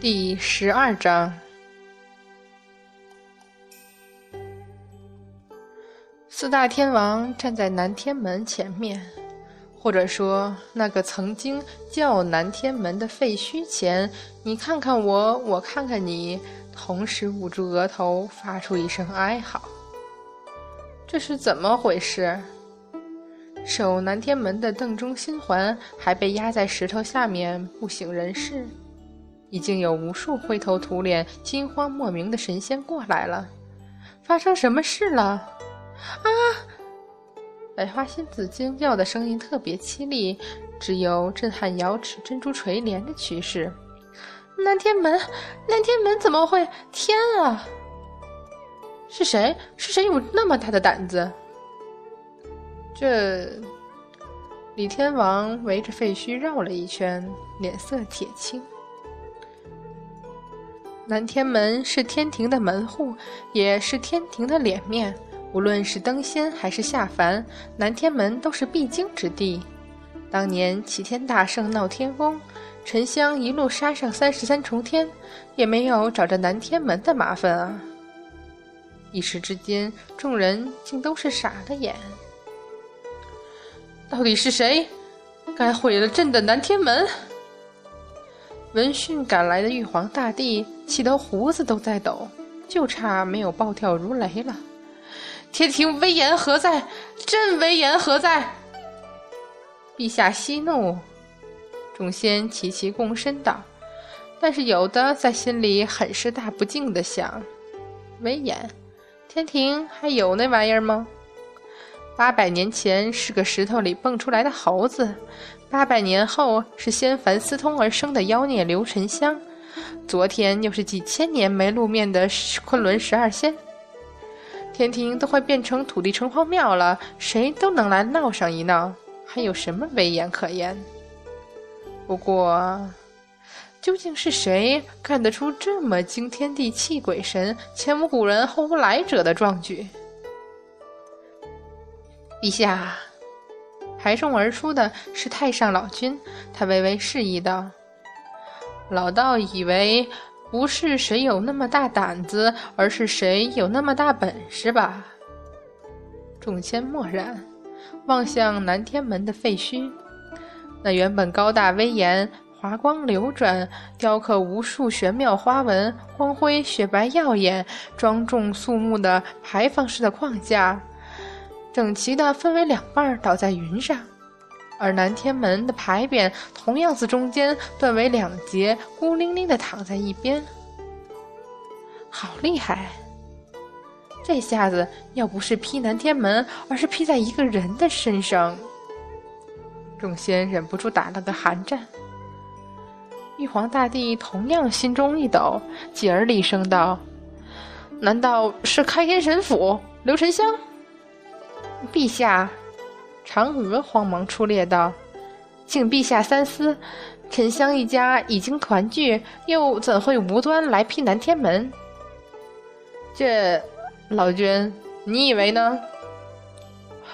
第十二章，四大天王站在南天门前面，或者说那个曾经叫南天门的废墟前，你看看我，我看看你，同时捂住额头，发出一声哀嚎。这是怎么回事？守南天门的邓中心环还被压在石头下面不省人事。已经有无数灰头土脸、惊慌莫名的神仙过来了，发生什么事了？啊！百花仙子惊叫的声音特别凄厉，只有震撼瑶池珍珠垂帘的趋势。南天门，南天门怎么会？天啊！是谁？是谁有那么大的胆子？这李天王围着废墟绕了一圈，脸色铁青。南天门是天庭的门户，也是天庭的脸面。无论是登仙还是下凡，南天门都是必经之地。当年齐天大圣闹天宫，沉香一路杀上三十三重天，也没有找着南天门的麻烦啊！一时之间，众人竟都是傻了眼。到底是谁，敢毁了朕的南天门？闻讯赶来的玉皇大帝气得胡子都在抖，就差没有暴跳如雷了。天庭威严何在？朕威严何在？陛下息怒！众仙齐齐躬身道，但是有的在心里很是大不敬的想：威严？天庭还有那玩意儿吗？八百年前是个石头里蹦出来的猴子。八百年后是仙凡私通而生的妖孽刘沉香，昨天又是几千年没露面的昆仑十二仙，天庭都快变成土地城隍庙了，谁都能来闹上一闹，还有什么威严可言？不过，究竟是谁干得出这么惊天地泣鬼神、前无古人后无来者的壮举？陛下。排众而出的是太上老君，他微微示意道：“老道以为不是谁有那么大胆子，而是谁有那么大本事吧？”众仙默然，望向南天门的废墟，那原本高大威严、华光流转、雕刻无数玄妙花纹、光辉雪白耀眼、庄重肃穆的牌坊式的框架。整齐的分为两半，倒在云上，而南天门的牌匾同样自中间断为两截，孤零零的躺在一边。好厉害！这下子要不是劈南天门，而是劈在一个人的身上，众仙忍不住打了个寒战。玉皇大帝同样心中一抖，继而厉声道：“难道是开天神斧刘沉香？”陛下，嫦娥慌忙出列道：“请陛下三思，沉香一家已经团聚，又怎会无端来劈南天门？”这老君，你以为呢？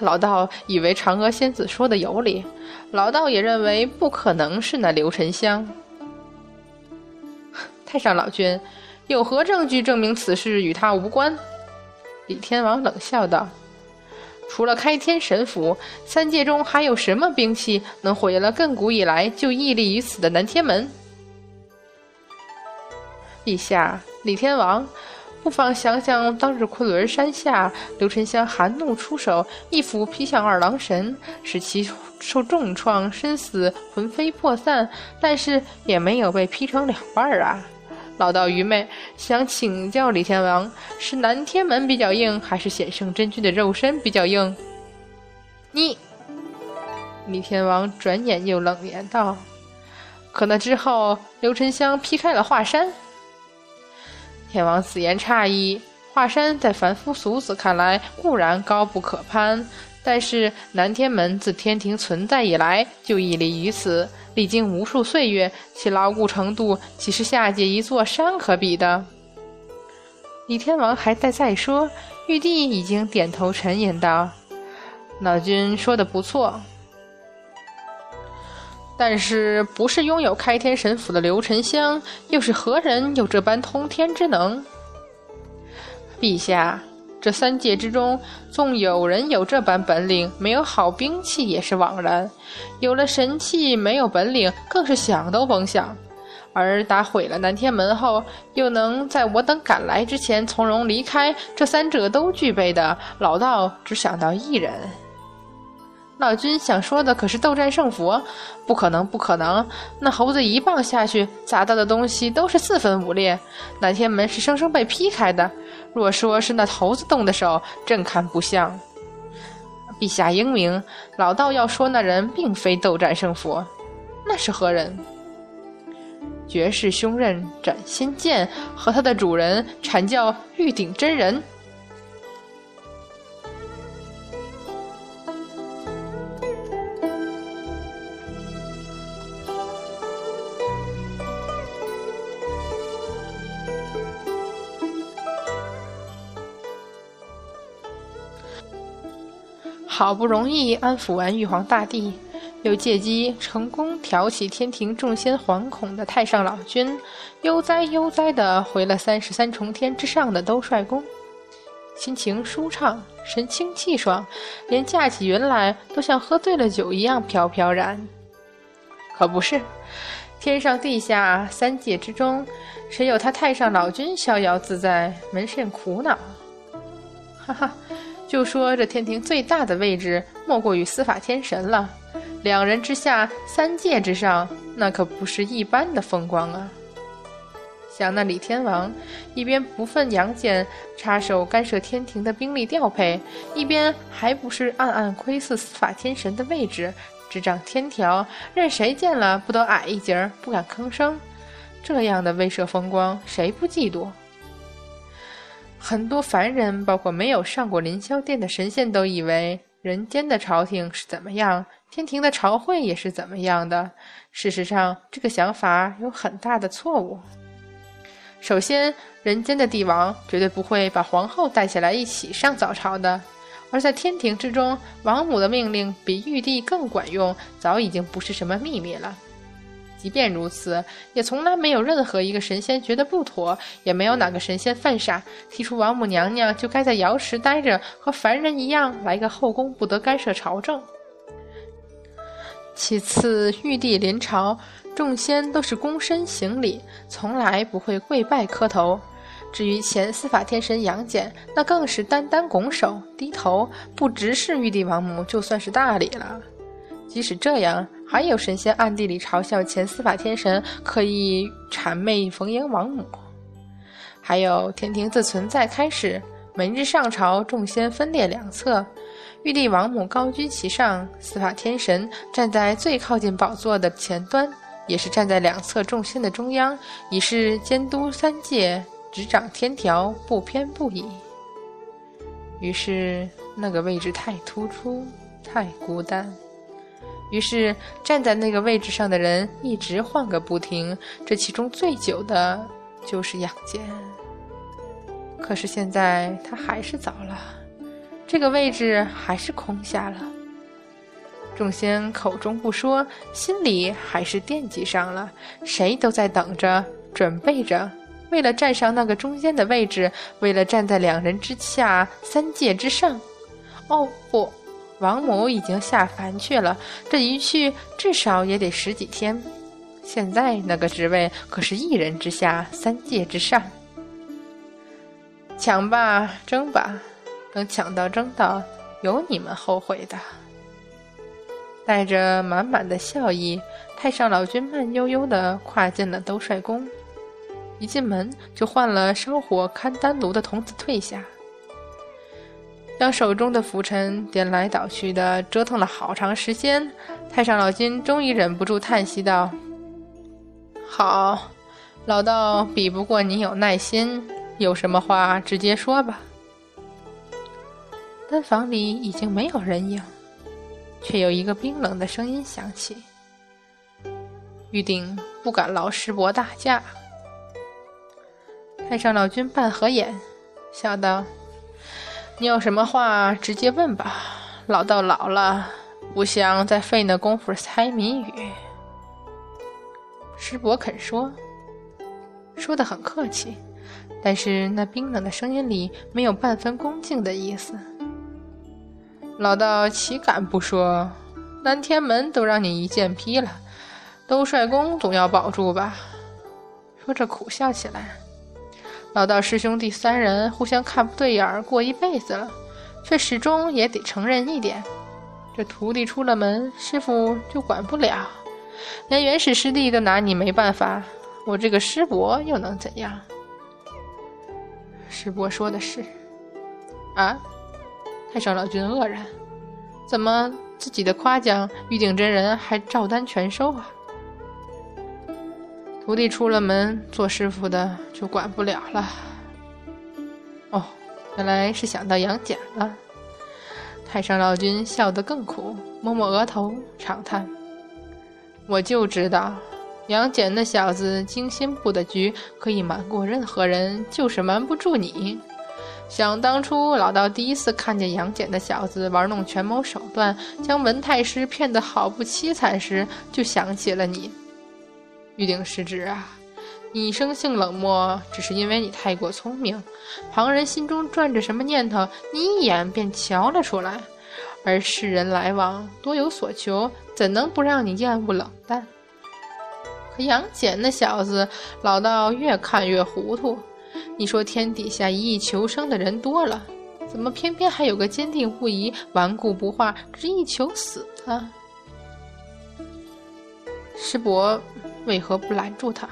老道以为嫦娥仙子说的有理，老道也认为不可能是那刘沉香。太上老君，有何证据证明此事与他无关？李天王冷笑道。除了开天神斧，三界中还有什么兵器能毁了亘古以来就屹立于此的南天门？陛下，李天王，不妨想想当日昆仑山下，刘沉香含怒出手，一斧劈向二郎神，使其受重创，身死魂飞魄散，但是也没有被劈成两半儿啊！老道愚昧，想请教李天王：是南天门比较硬，还是显圣真君的肉身比较硬？你，李天王转眼又冷言道：“可那之后，刘沉香劈开了华山。”天王此言差矣。华山在凡夫俗子看来固然高不可攀，但是南天门自天庭存在以来就屹立于此。历经无数岁月，其牢固程度岂是下界一座山可比的？李天王还在再说，玉帝已经点头沉吟道：“老君说的不错。”但是，不是拥有开天神斧的刘沉香，又是何人有这般通天之能？陛下，这三界之中，纵有人有这般本领，没有好兵器也是枉然；有了神器，没有本领，更是想都甭想。而打毁了南天门后，又能在我等赶来之前从容离开，这三者都具备的，老道只想到一人。老君想说的可是斗战胜佛，不可能，不可能！那猴子一棒下去，砸到的东西都是四分五裂。南天门是生生被劈开的。若说是那猴子动的手，朕看不像。陛下英明，老道要说那人并非斗战胜佛，那是何人？绝世凶刃斩仙剑和他的主人阐教玉鼎真人。好不容易安抚完玉皇大帝，又借机成功挑起天庭众仙惶恐的太上老君，悠哉悠哉地回了三十三重天之上的兜率宫，心情舒畅，神清气爽，连驾起云来都像喝醉了酒一样飘飘然。可不是，天上地下三界之中，谁有他太上老君逍遥自在，门甚苦恼？哈哈。就说这天庭最大的位置莫过于司法天神了，两人之下，三界之上，那可不是一般的风光啊！想那李天王，一边不忿杨戬插手干涉天庭的兵力调配，一边还不是暗暗窥伺司法天神的位置，执掌天条，任谁见了不得矮一截，不敢吭声？这样的威慑风光，谁不嫉妒？很多凡人，包括没有上过凌霄殿的神仙，都以为人间的朝廷是怎么样，天庭的朝会也是怎么样的。事实上，这个想法有很大的错误。首先，人间的帝王绝对不会把皇后带下来一起上早朝的，而在天庭之中，王母的命令比玉帝更管用，早已经不是什么秘密了。即便如此，也从来没有任何一个神仙觉得不妥，也没有哪个神仙犯傻，提出王母娘娘就该在瑶池待着，和凡人一样来个后宫，不得干涉朝政。其次，玉帝临朝，众仙都是躬身行礼，从来不会跪拜磕头。至于前司法天神杨戬，那更是单单拱手低头，不直视玉帝王母，就算是大礼了。即使这样，还有神仙暗地里嘲笑前司法天神刻意谄媚逢迎王母。还有天庭自存在开始，每日上朝，众仙分列两侧，玉帝王母高居其上，司法天神站在最靠近宝座的前端，也是站在两侧众仙的中央，以示监督三界、执掌天条，不偏不倚。于是那个位置太突出，太孤单。于是，站在那个位置上的人一直换个不停，这其中最久的就是杨戬。可是现在他还是走了，这个位置还是空下了。众仙口中不说，心里还是惦记上了，谁都在等着，准备着，为了站上那个中间的位置，为了站在两人之下，三界之上。哦，不。王母已经下凡去了，这一去至少也得十几天。现在那个职位可是一人之下，三界之上。抢吧，争吧，等抢到争到，有你们后悔的。带着满满的笑意，太上老君慢悠悠地跨进了兜率宫，一进门就换了烧火看丹炉的童子退下。将手中的拂尘颠来倒去的折腾了好长时间，太上老君终于忍不住叹息道：“好，老道比不过你有耐心，有什么话直接说吧。”丹房里已经没有人影，却有一个冰冷的声音响起：“玉鼎不敢劳师伯大驾。”太上老君半合眼，笑道。你有什么话直接问吧，老道老了，不想再费那功夫猜谜语。师伯肯说，说的很客气，但是那冰冷的声音里没有半分恭敬的意思。老道岂敢不说？南天门都让你一剑劈了，兜率宫总要保住吧？说着苦笑起来。老道师兄弟三人互相看不对眼儿过一辈子了，却始终也得承认一点：这徒弟出了门，师傅就管不了。连原始师弟都拿你没办法，我这个师伯又能怎样？师伯说的是。啊？太上老君愕然，怎么自己的夸奖，玉鼎真人还照单全收啊？徒弟出了门，做师傅的就管不了了。哦，原来是想到杨戬了。太上老君笑得更苦，摸摸额头，长叹：“我就知道，杨戬那小子精心布的局，可以瞒过任何人，就是瞒不住你。想当初，老道第一次看见杨戬那小子玩弄权谋手段，将文太师骗得好不凄惨时，就想起了你。”玉鼎师侄啊，你生性冷漠，只是因为你太过聪明。旁人心中转着什么念头，你一眼便瞧了出来。而世人来往多有所求，怎能不让你厌恶冷淡？可杨戬那小子，老道越看越糊涂。你说天底下一意求生的人多了，怎么偏偏还有个坚定不移、顽固不化、执意求死的？师伯。为何不拦住他？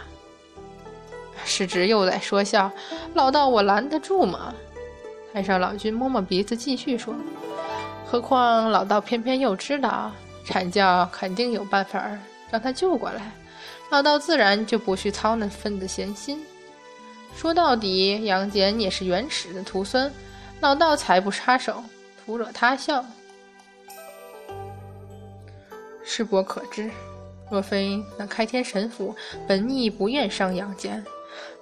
师侄又在说笑，老道我拦得住吗？太上老君摸摸鼻子，继续说：“何况老道偏偏又知道阐教肯定有办法让他救过来，老道自然就不去操那份子闲心。说到底，杨戬也是元始的徒孙，老道才不插手，徒惹他笑。师伯可知？”若非那开天神斧本意不愿伤杨戬，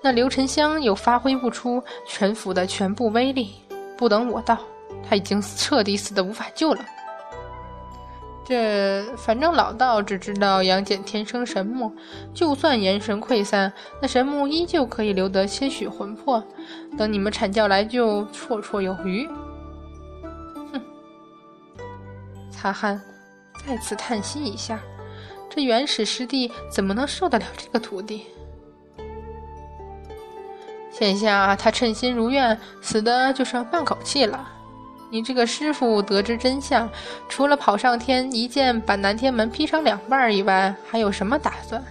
那刘沉香又发挥不出全斧的全部威力，不等我到，他已经彻底死得无法救了。这反正老道只知道杨戬天生神木，就算元神溃散，那神木依旧可以留得些许魂魄，等你们阐教来救，绰绰有余。哼，擦汗，再次叹息一下。这原始师弟怎么能受得了这个徒弟？现下他称心如愿，死的就剩半口气了。你这个师傅得知真相，除了跑上天一剑把南天门劈成两半以外，还有什么打算？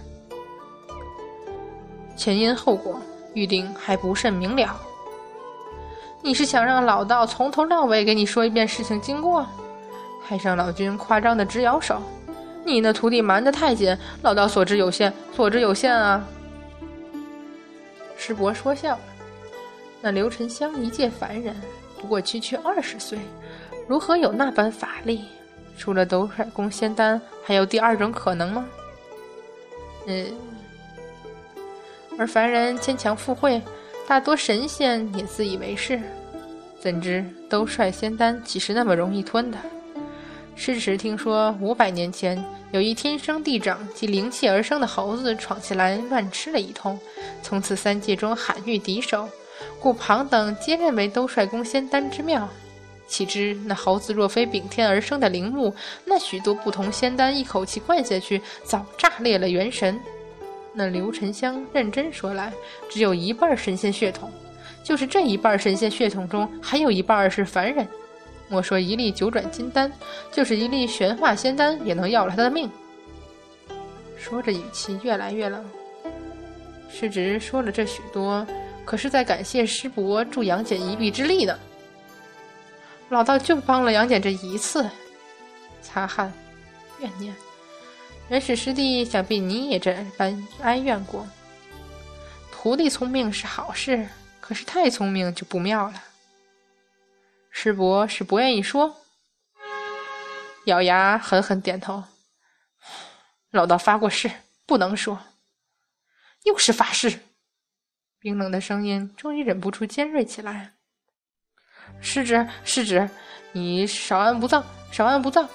前因后果，玉鼎还不甚明了。你是想让老道从头到尾给你说一遍事情经过？太上老君夸张的直摇手。你那徒弟瞒得太紧，老道所知有限，所知有限啊。师伯说笑了。那刘沉香一介凡人，不过区区二十岁，如何有那般法力？除了斗甩宫仙丹，还有第二种可能吗？嗯。而凡人牵强附会，大多神仙也自以为是，怎知斗率仙丹岂是那么容易吞的？师侄听说，五百年前有一天生地长及灵气而生的猴子闯进来乱吃了一通，从此三界中罕遇敌手，故庞等皆认为兜率宫仙丹之妙。岂知那猴子若非秉天而生的灵木，那许多不同仙丹一口气灌下去，早炸裂了元神。那刘沉香认真说来，只有一半神仙血统，就是这一半神仙血统中，还有一半是凡人。莫说一粒九转金丹，就是一粒玄化仙丹，也能要了他的命。说着，语气越来越冷。师侄说了这许多，可是在感谢师伯助杨戬一臂之力呢。老道就帮了杨戬这一次，擦汗，怨念。元始师弟，想必你也这般哀怨过。徒弟聪明是好事，可是太聪明就不妙了。师伯是不愿意说，咬牙狠狠点头。老道发过誓，不能说。又是发誓。冰冷的声音终于忍不住尖锐起来。师侄，师侄，你少安不躁，少安不躁。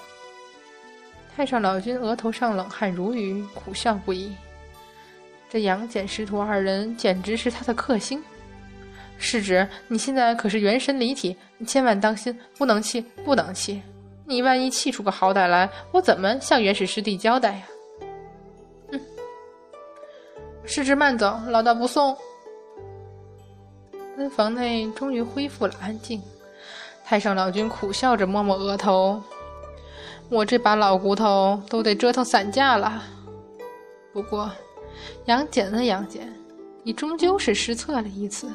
太上老君额头上冷汗如雨，苦笑不已。这杨戬师徒二人简直是他的克星。世侄，你现在可是元神离体，你千万当心，不能气，不能气！你万一气出个好歹来，我怎么向元始师弟交代呀？嗯，世侄慢走，老道不送。门房内终于恢复了安静。太上老君苦笑着摸摸额头：“我这把老骨头都得折腾散架了。”不过，杨戬啊杨戬，你终究是失策了一次。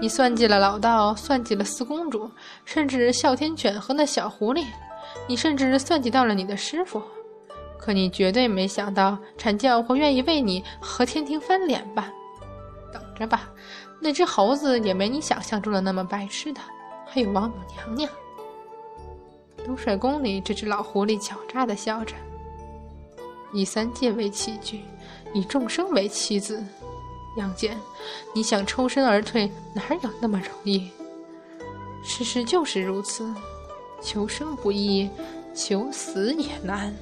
你算计了老道，算计了四公主，甚至哮天犬和那小狐狸，你甚至算计到了你的师傅。可你绝对没想到，阐教会愿意为你和天庭翻脸吧？等着吧，那只猴子也没你想象中的那么白痴的。还有王母娘娘。东帅宫里，这只老狐狸狡诈的笑着。以三界为器具，以众生为棋子。杨戬，你想抽身而退，哪有那么容易？事实就是如此，求生不易，求死也难。